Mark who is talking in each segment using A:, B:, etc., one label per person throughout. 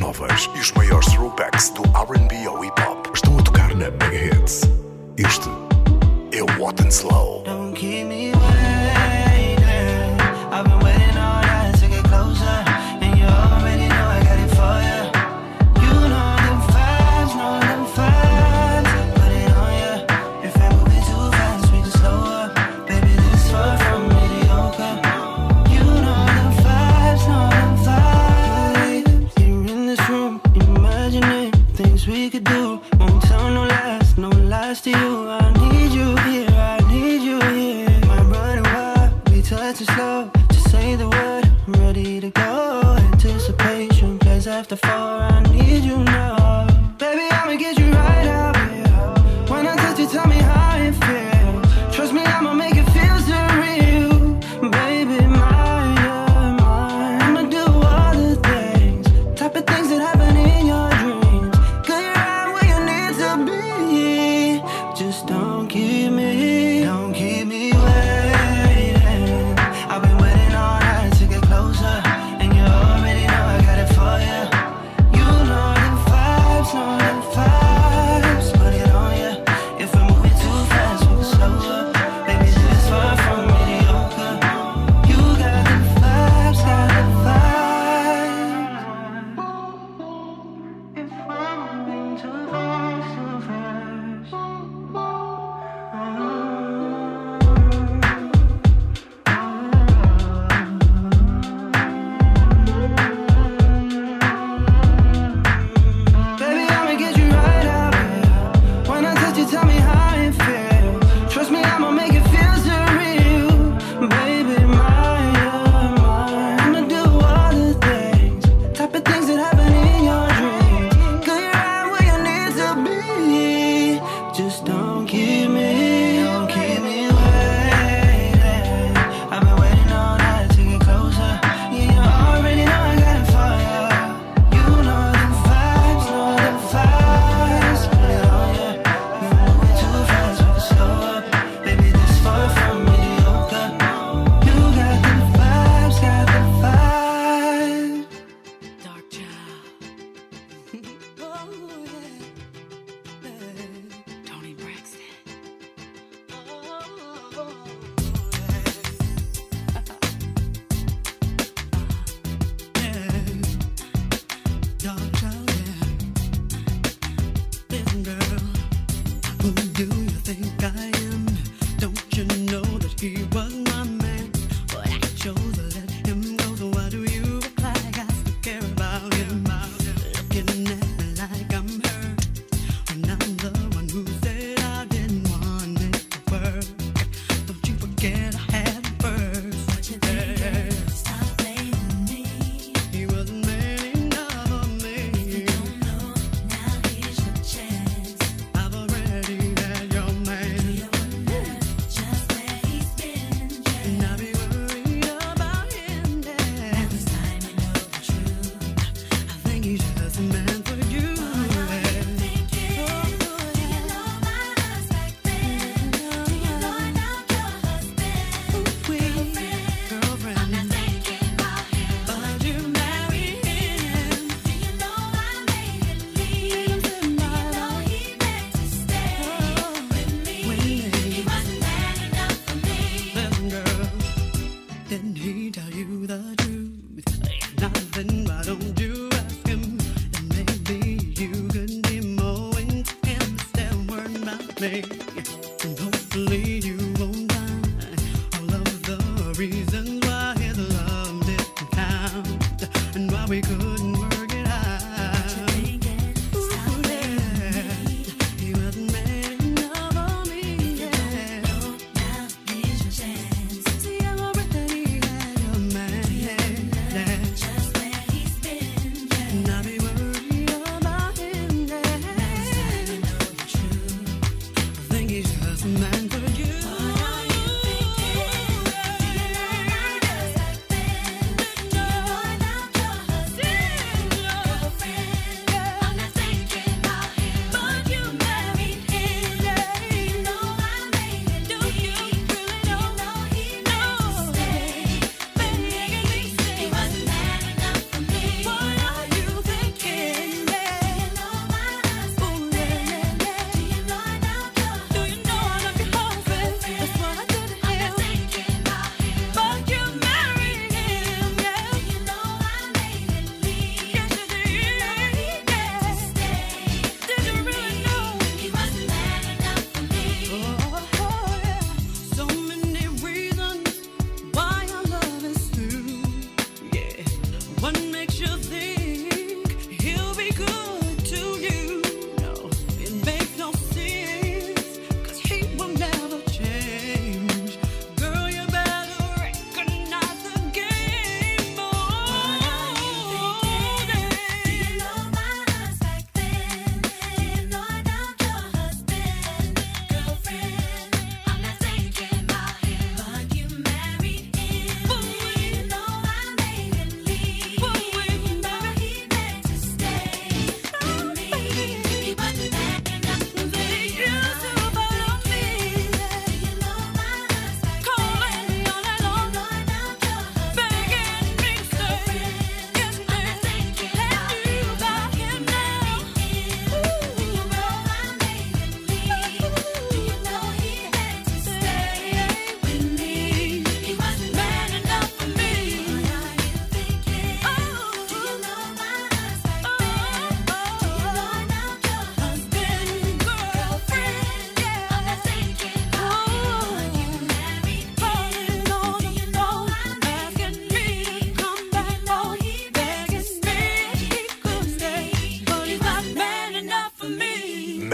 A: novas e os maiores throwbacks do RB ou hip hop estão a tocar na Mega Hits. Este é o What and Slow.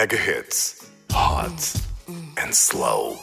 B: Mega Hits, hot and slow.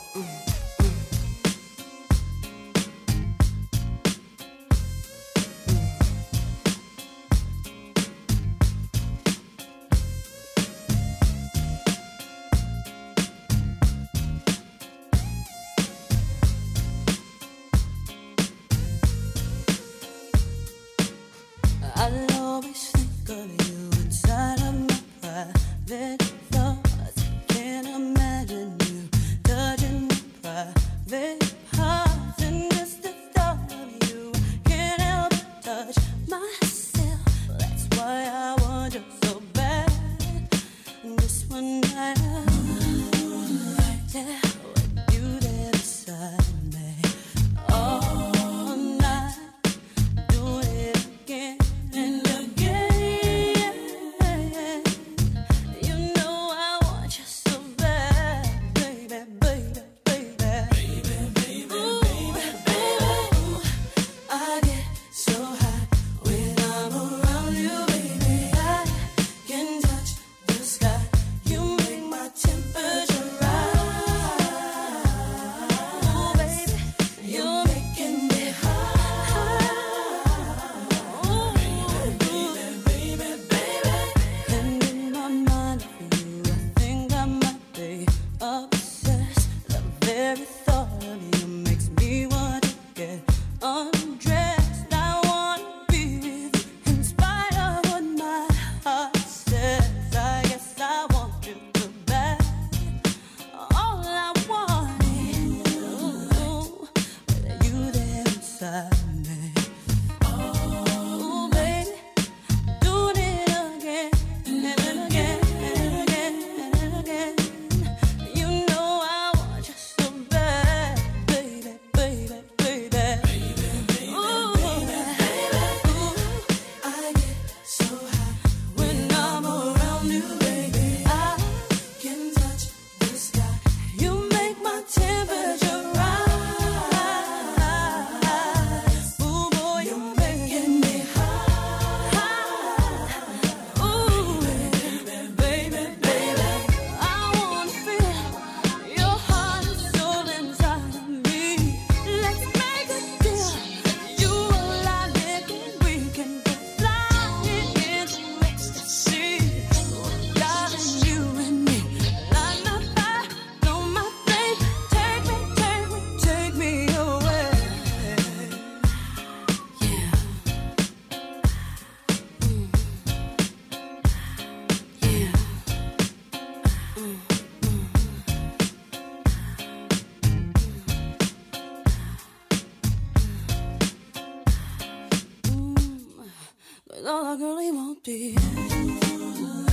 C: won't be.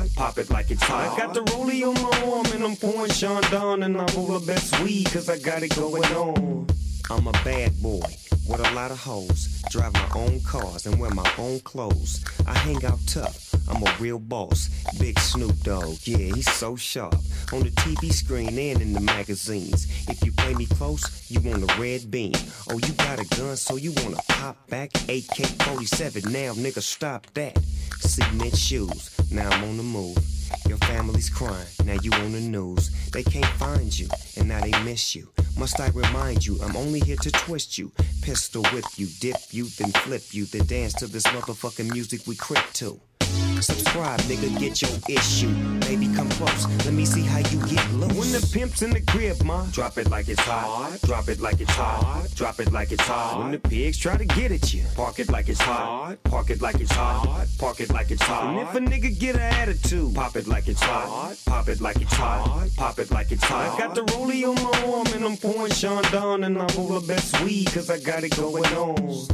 D: Pop it like it's hot. I got the rollie on my arm and I'm pouring Sean down and I roll the best weed cause I got it going on. I'm a bad boy with a lot of hoes. Drive my own cars and wear my own clothes. I hang out tough. I'm a real boss. Big Snoop Dogg, yeah, he's so sharp. On the TV screen and in the magazines. If you play me close, you want a red beam. Oh, you got a gun, so you wanna pop back? AK 47, now nigga, stop that. Cement shoes, now I'm on the move. Your family's crying, now you on the news. They can't find you, and now they miss you. Must I remind you, I'm only here to twist you. Pistol whip you, dip you, then flip you, then dance to this motherfucking music we crip to. Subscribe, nigga, get your issue. Baby, come close. Let me see how you get loose. When the pimp's in the crib, ma, drop it like it's hot. Drop it like it's hot. Drop it like it's hot. When the pigs try to get at you, park it like it's hot. Park it like it's hot. Park it like it's hot. And if a nigga get an attitude, pop it like it's hot. Pop it like it's hot. Pop it like it's hot. I got the rollie on my arm and I'm pouring Sean down and I roll the best weed cause I got it going on.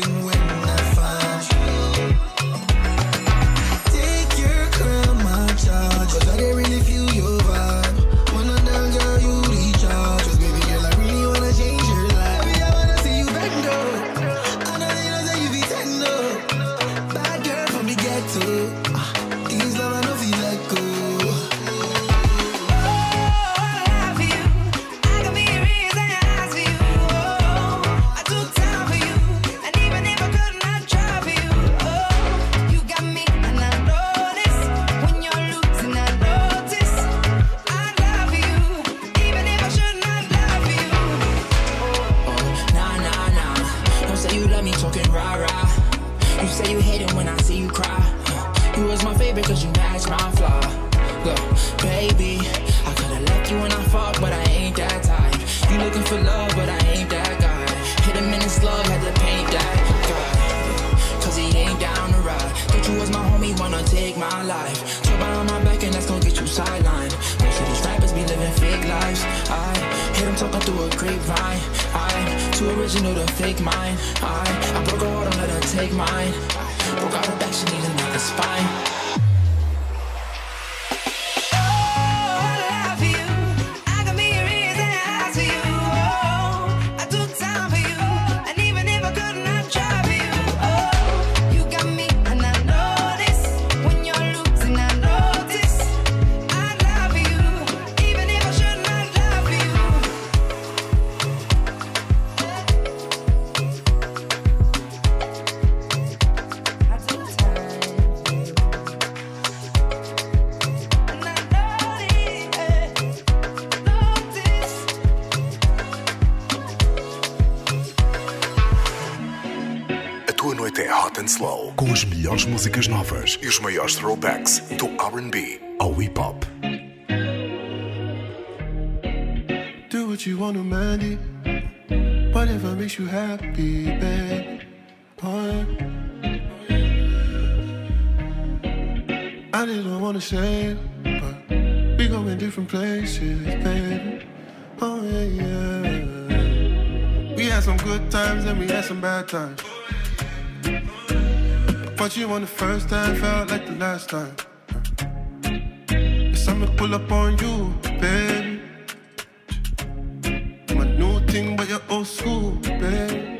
E: when I
B: músicas novas e os maiores throwbacks do RB ao hip hop.
F: Do what you wanna, Mandy. Whatever makes you happy, babe. Boy. I didn't wanna say but we going different places, baby. Oh yeah, yeah. We had some good times and we had some bad times. Met you on the first time, felt like the last time. Yes, I'ma pull up on you, baby. I'm a new thing, but you're old school, baby.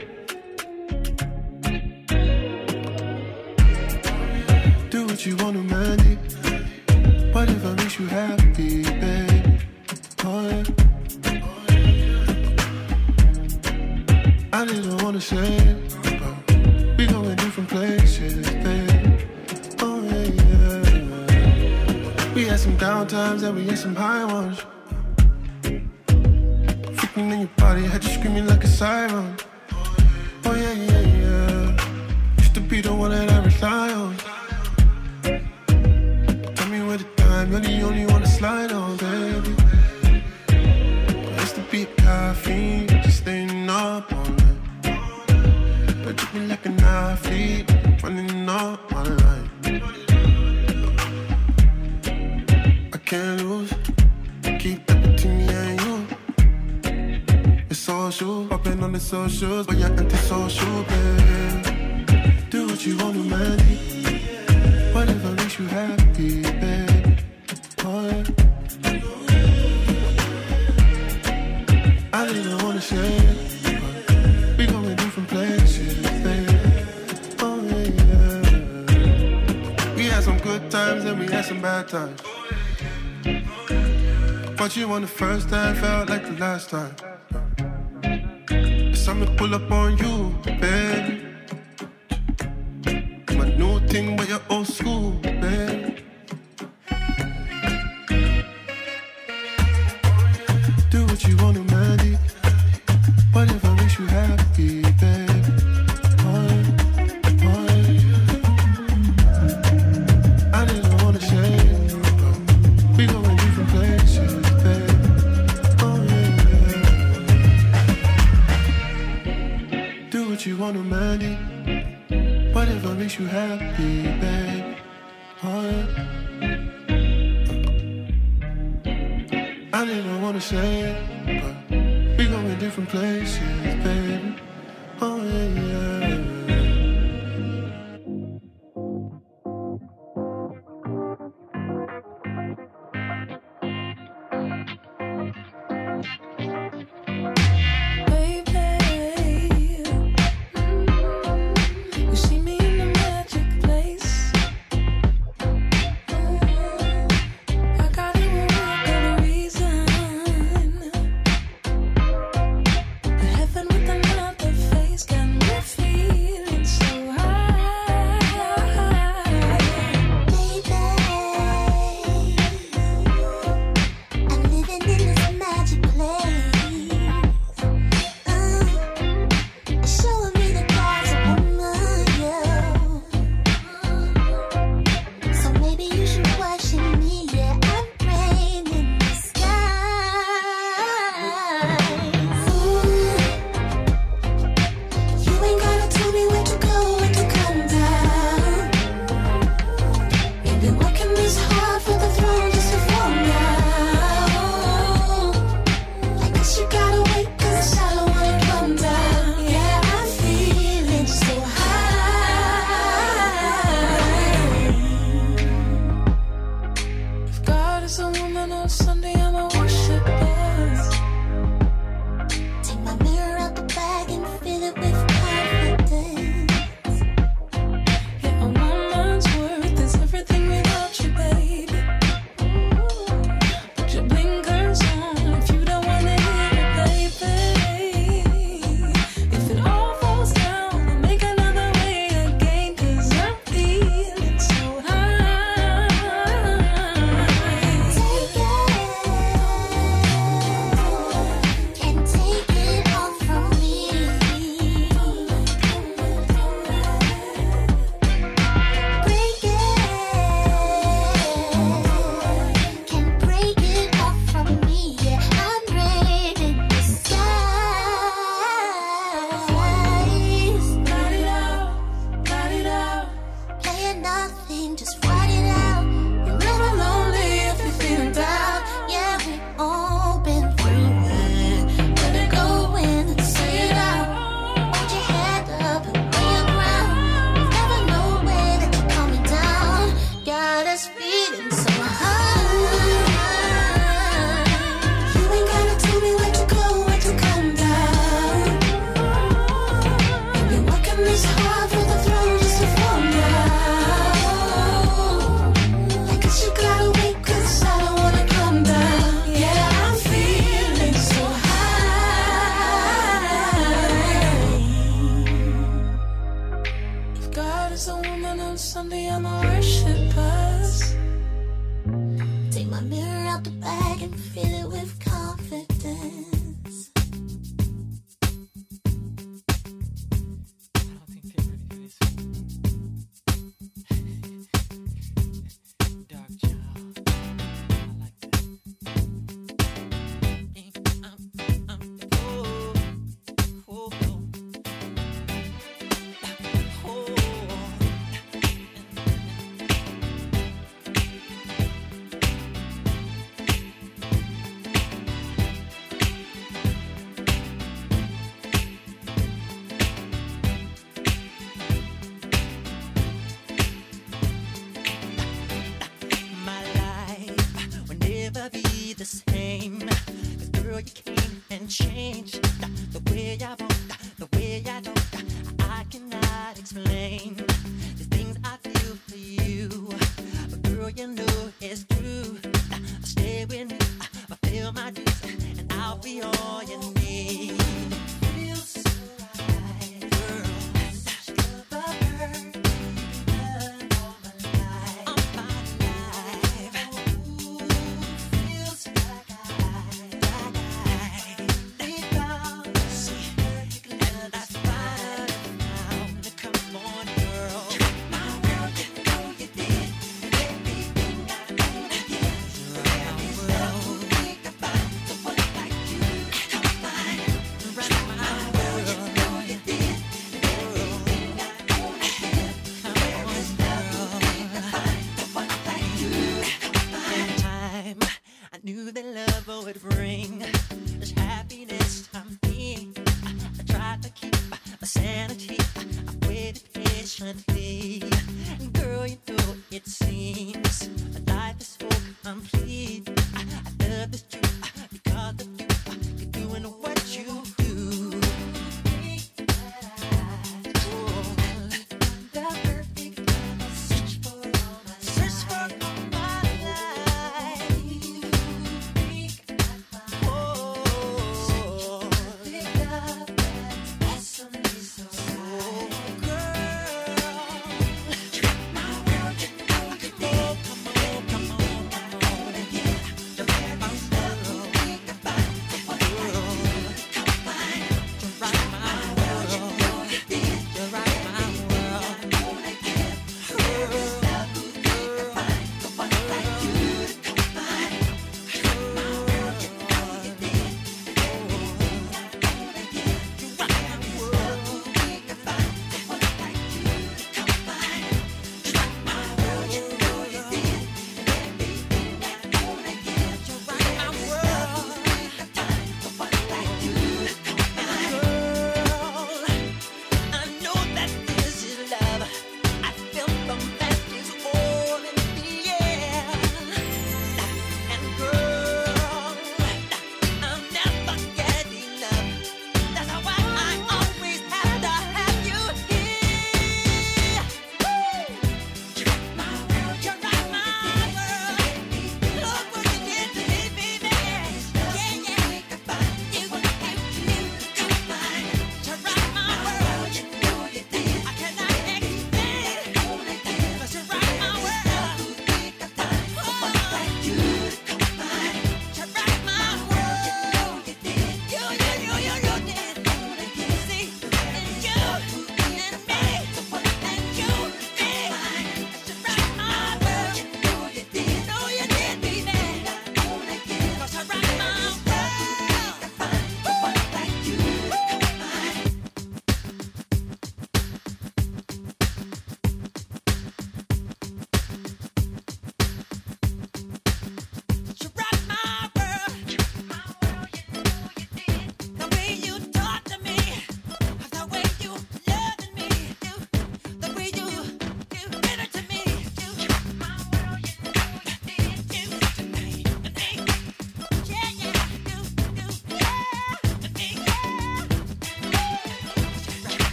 F: feet, running up my life. I can't lose, keep it between me and you. It's social, popping on the socials, but you're antisocial, babe. Do what you want to, man. Whatever makes you happy, babe. Oh, yeah. I didn't wanna share. had some bad times. Fought you on the first time, felt like the last time. It's time to pull up on you, baby. My new thing, but your old school.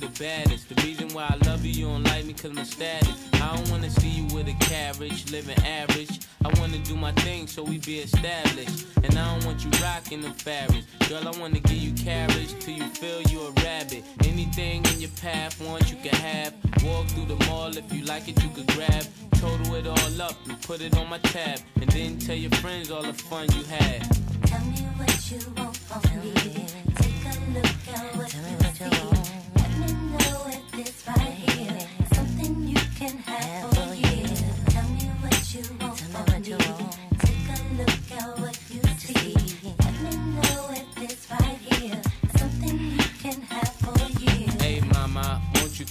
F: You
C: the
G: baddest. The reason why I love you, you don't like me cause my status. I don't wanna see you with a carriage, living average. I wanna do my thing so we be established. And I don't want you rocking the fabrics. Girl, I wanna give you carriage till you feel you a rabbit. Anything in your path, want you can have. Walk through the mall if you like it, you could grab. Total it all up and put it on my tab. And then tell your friends all the fun you had.
C: Tell me what you want from me. Take a look at what can have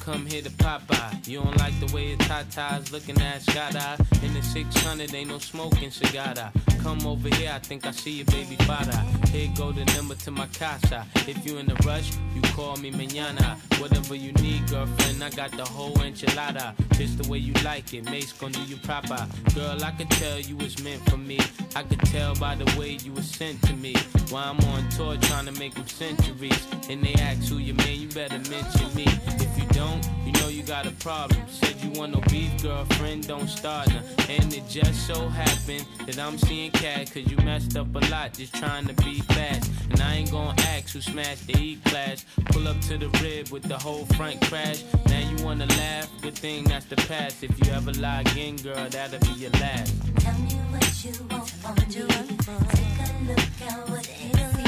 G: come here to pop Popeye? You don't like the way your tatas looking at eye. In the 600, ain't no smoking cigar. Come over here, I think I see your baby father. Here go the number to my casa. If you in a rush, you call me mañana. Whatever you need, girlfriend, I got the whole enchilada. Just the way you like it, Mase gon' do you proper. Girl, I could tell you was meant for me. I could tell by the way you was sent to me. While I'm on tour trying to make them centuries. And they ask who you man, you better mention me. Don't, you know you got a problem. Said you want no beef, girlfriend, don't start now. And it just so happened that I'm seeing cat, cause you messed up a lot just trying to be fast. And I ain't gonna ask who smashed the E class. Pull up to the rib with the whole front crash. Now you wanna laugh, good thing that's the past. If you ever lie again, girl, that'll be your last.
C: Tell me what you want from me. Take a look at what you see.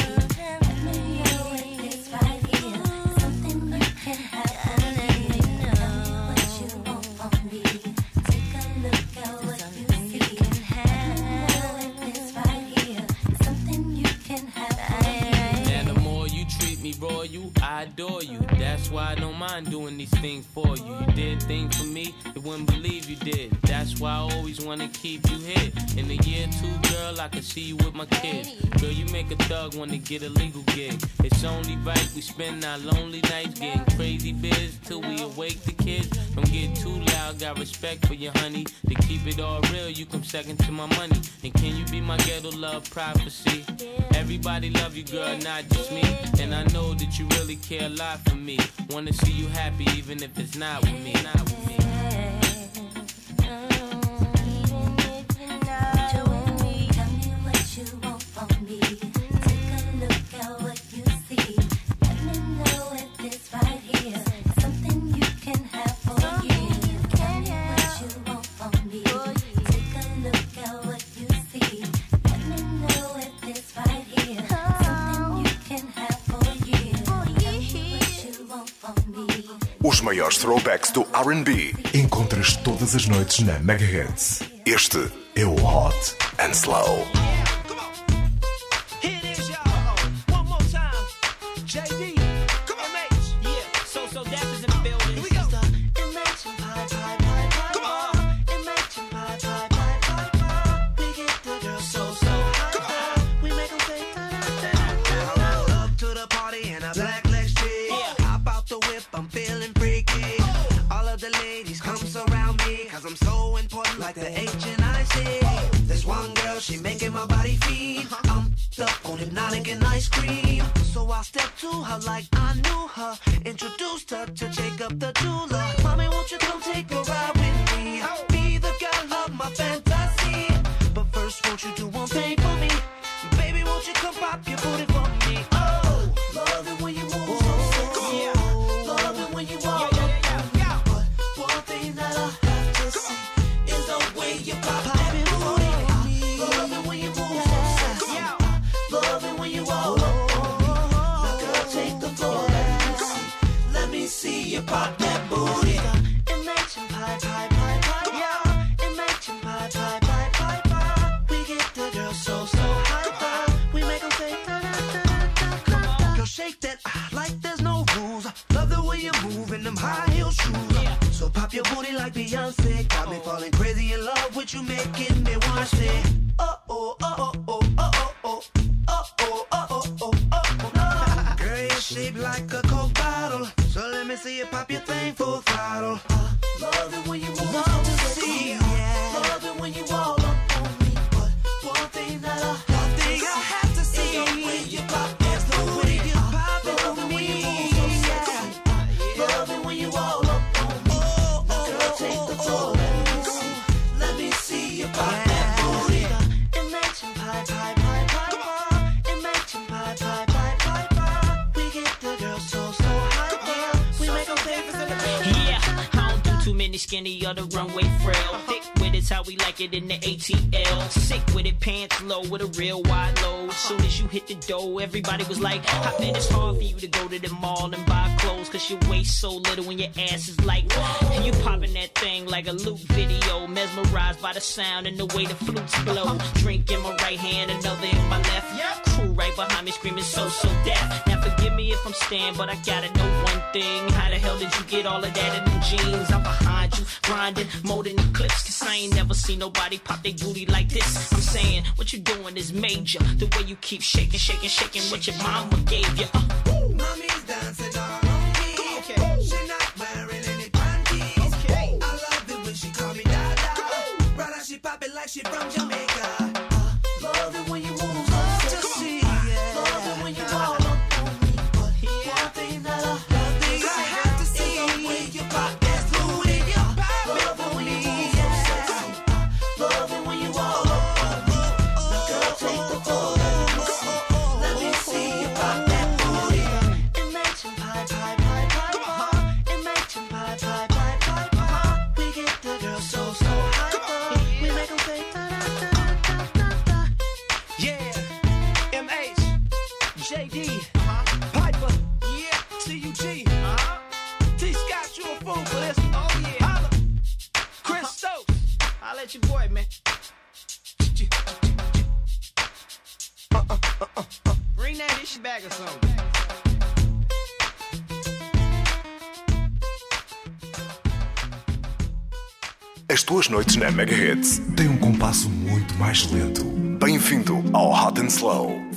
C: Let me know if it's right here. Something you can have roll you
G: I adore you. That's why I don't mind doing these things for you. You did things for me, you wouldn't believe you did. That's why I always wanna keep you here. In a year or two, girl, I can see you with my kids. Girl, you make a thug wanna get a legal gig. It's only right we spend our lonely nights getting crazy biz till we awake the kids. Don't get too loud, got respect for you, honey. To keep it all real, you come second to my money. And can you be my ghetto love prophecy? Everybody love you, girl, not just me. And I know that you really care a lot for me. Wanna see you happy, even if it's not with me. Not with me.
H: Maiores throwbacks do RB encontras todas as noites na Mega Hits. Este é o Hot and Slow.
I: your booty
H: like Beyonce. Got me falling crazy in love with you, making me want to say, oh oh oh oh oh oh oh oh oh oh oh oh oh. Girl, you're shaped like a
J: skinny or the runway frail. Thick with it's how we like it in the ATL. Sick with it, pants low with a real wide load. Soon as you hit the door, everybody was like, I bet it's hard for you to go to the mall and buy clothes. Cause your waist so little when your ass is like, and you popping that thing like a loop video. Mesmerized by the sound and the way the flutes blow. Drink in my right hand, another in my left. Crew right behind me screaming so, so deaf. Now forgive me if I'm staying, but I gotta know one thing. How the hell did you get all of that in the jeans? I'm behind got you grinding more than. Cause I ain't never seen nobody pop their booty like this. I'm saying, what you doing is major. The way you keep shaking, shaking, shaking what your mama gave you. Uh,
K: mommy. Tem um compasso muito mais lento. Bem-vindo ao Hot and Slow.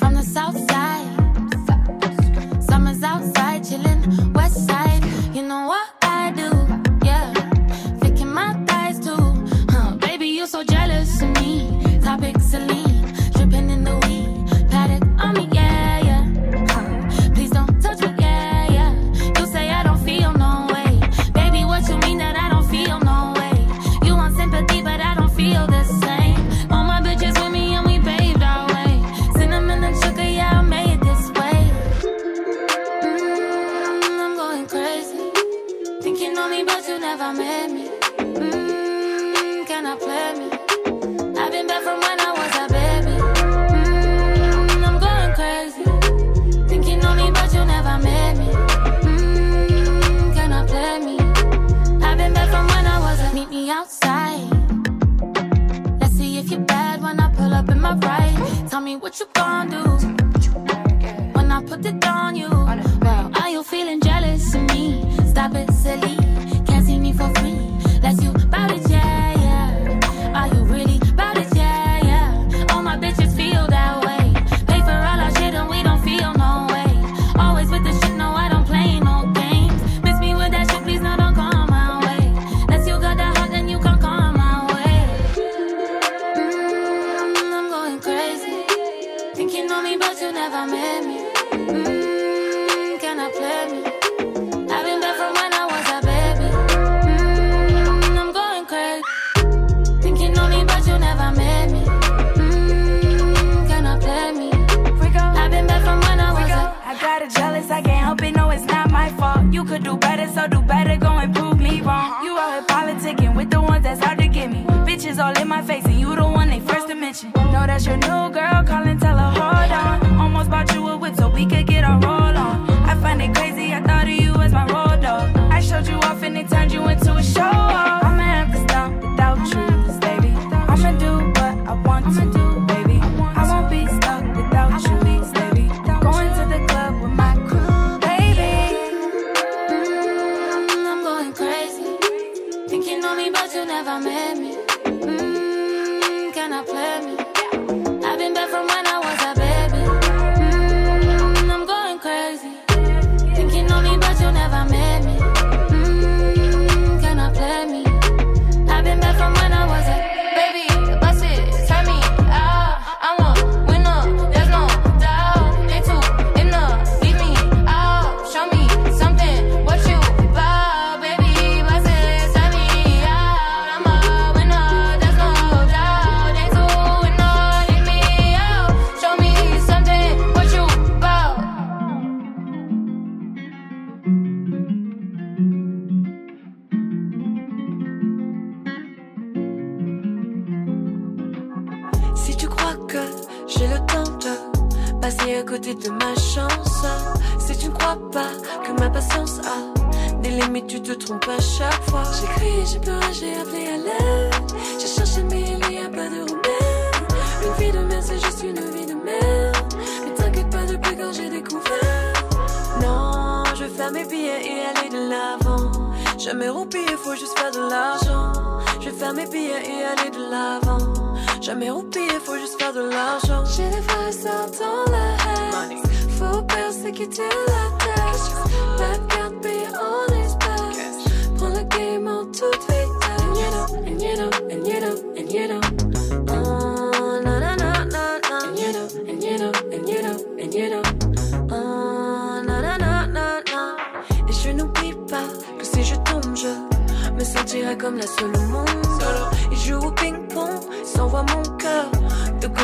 L: Tell me what you gon' do when I put it on you.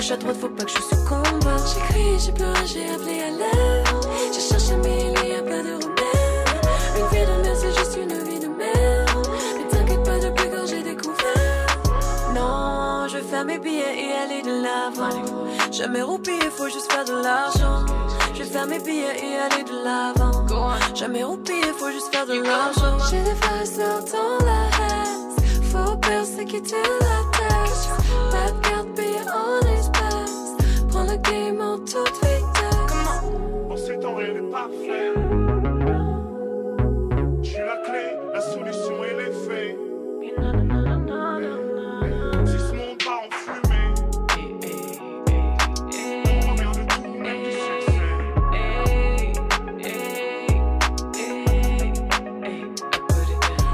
M: Gauche à droite, faut pas que je succombe. J'ai crié, j'ai pleuré, j'ai appelé à l'aide. J'ai cherché, mais il n'y a pas de remède. Une vie de merde, c'est juste une vie de merde. Mais t'inquiète pas, depuis quand j'ai découvert. Non, je vais faire mes billets et aller de l'avant. Jamais roupiller, faut juste faire de l'argent. Je vais faire mes billets et aller de l'avant. Jamais roupiller, faut juste faire de l'argent. J'ai des sœurs dans la haine. Faut persécuter la tête. Pas de carte en. Prends le game en toute vitesse.
N: En ces temps, rien n'est parfait. J'ai la clé, la solution et les faits. Si ce monde part en fumée, on revient de tout, même du succès.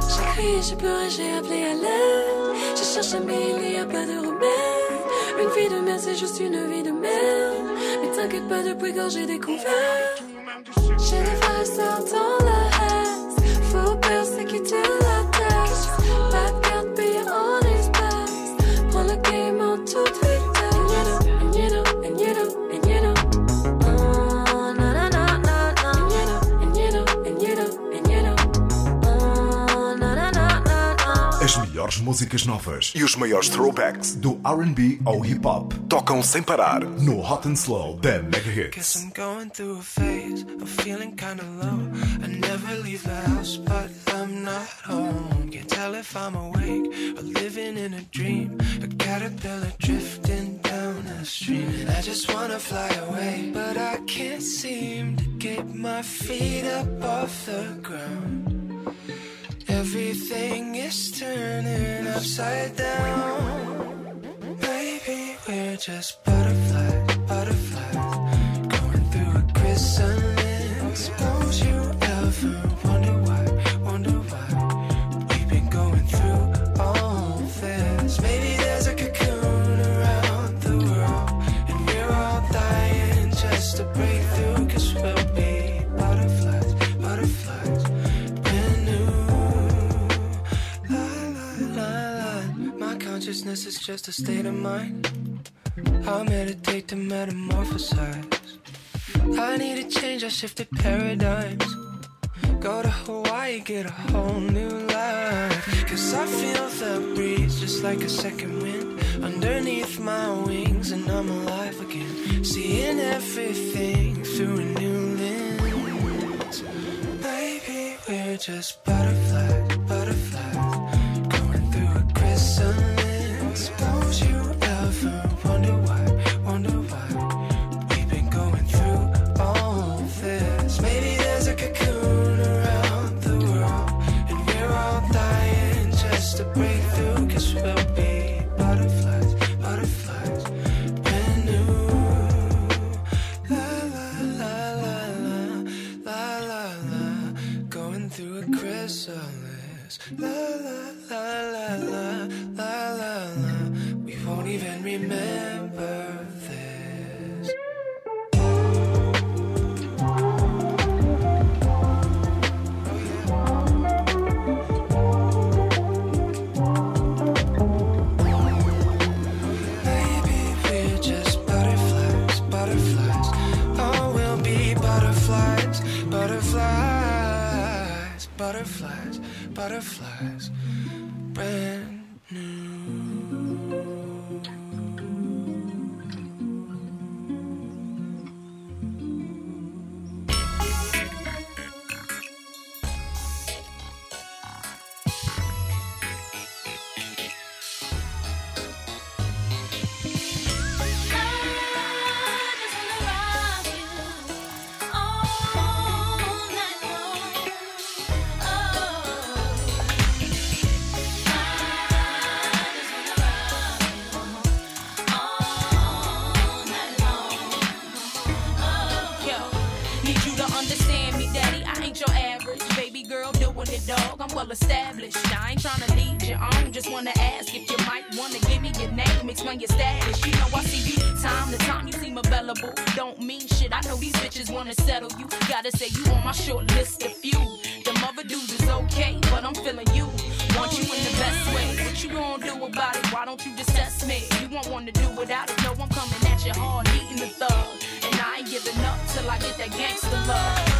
M: J'ai crié, j'ai pleuré, j'ai appelé à l'aide. J'ai cherché, mais il n'y a pas de c'est juste une vie de merde. Mais t'inquiète pas, depuis quand j'ai découvert. J'ai des frères dans la haine. Faut la tête.
B: Melhores músicas novas e os maiores throwbacks do RB ao hip hop tocam sem parar no Hot and Slow da Mega Hits.
O: I'm going through a phase of feeling kinda low. I never leave the house, but I'm not home. Can't tell if I'm awake or living in a dream. A caterpillar drifting down a stream. I just wanna fly away, but I can't seem to get my feet up off the ground. Everything is turning upside down. Maybe we're just butterflies, consciousness is just a state of mind. I'll meditate to metamorphosize. I need a change, I shifted paradigms. Go to Hawaii, get a whole new life. Cause I feel the breeze just like a second wind underneath my wings, and I'm alive again. Seeing everything through a new lens. Baby, we're just butterflies. Through a chrysalis. La la la la la, la la la, we won't even remember butterflies, butterflies, butterflies.
P: Till I get that gangster love.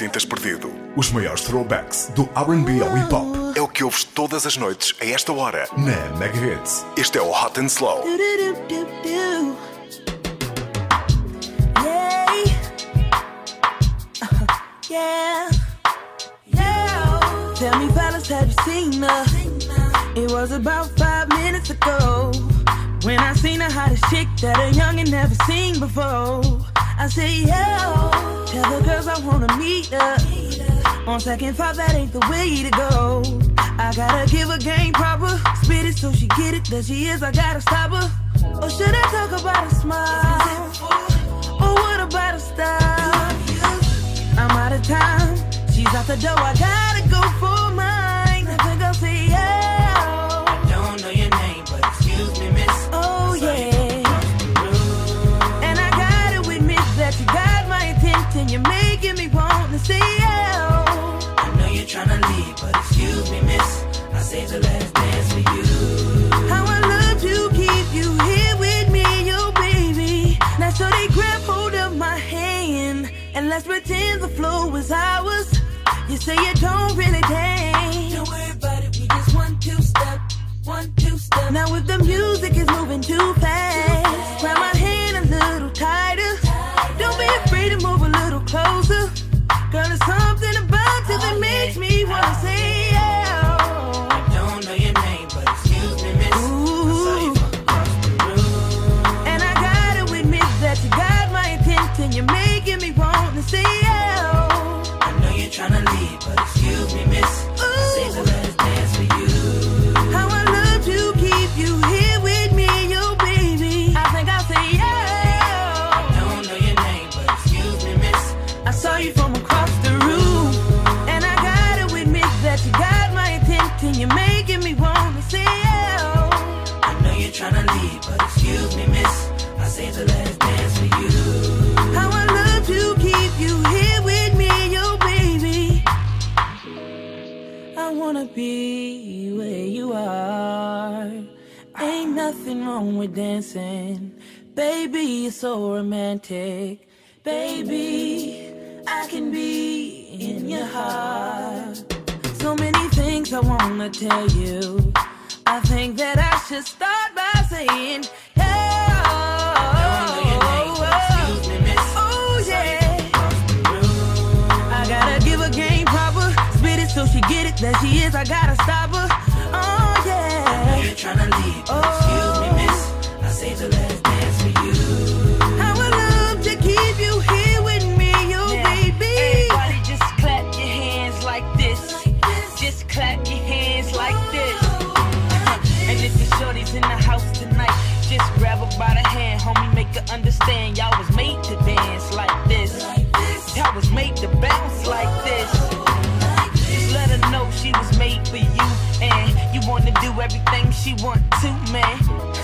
Q: Sintas perdido. Os maiores throwbacks do R&B ao hip hop é o que ouves todas as noites a esta hora na Mega Hits. Este é o Hot and Slow.
R: Yeah. Yeah. Tell me, fellas, have you seen her? It was about five minutes ago when I seen the hottest chick that a youngin' never seen before. I say, yo, tell the girls I wanna meet her. On second thought, that ain't the way to go. I gotta give her game proper, spit it so she get it. That she is, I gotta stop her. Or should I talk about a smile? Or what about a style? I'm out of time. She's out the door. I gotta go for mine.
S: Trying to leave, but excuse me, miss. I saved the last dance for you.
R: How I love to keep you here with me, yo baby. Now so they grab hold of my hand and let's pretend the flow was ours. You say you don't really dance.
K: Don't worry about it, we just one two step, one two step.
R: Now if the music is moving too fast, Music makes me wanna say with dancing. Baby, you're so romantic. Baby, I can be in your heart. So many things I wanna tell you. I think that I should start by saying, Oh, yeah. I gotta give her game proper. Spit it so she get it. That she is, I gotta stop her.
S: Trying to leave, but excuse me, miss. I saved the last dance for you.
R: I love to keep you here with me, oh, yo, baby.
T: Everybody just clap your hands like this. Just clap your hands like this. Oh. and if the shorty's in the house tonight, just grab her by the hand, homie, make her understand. Y'all was made to dance everything she want to, me.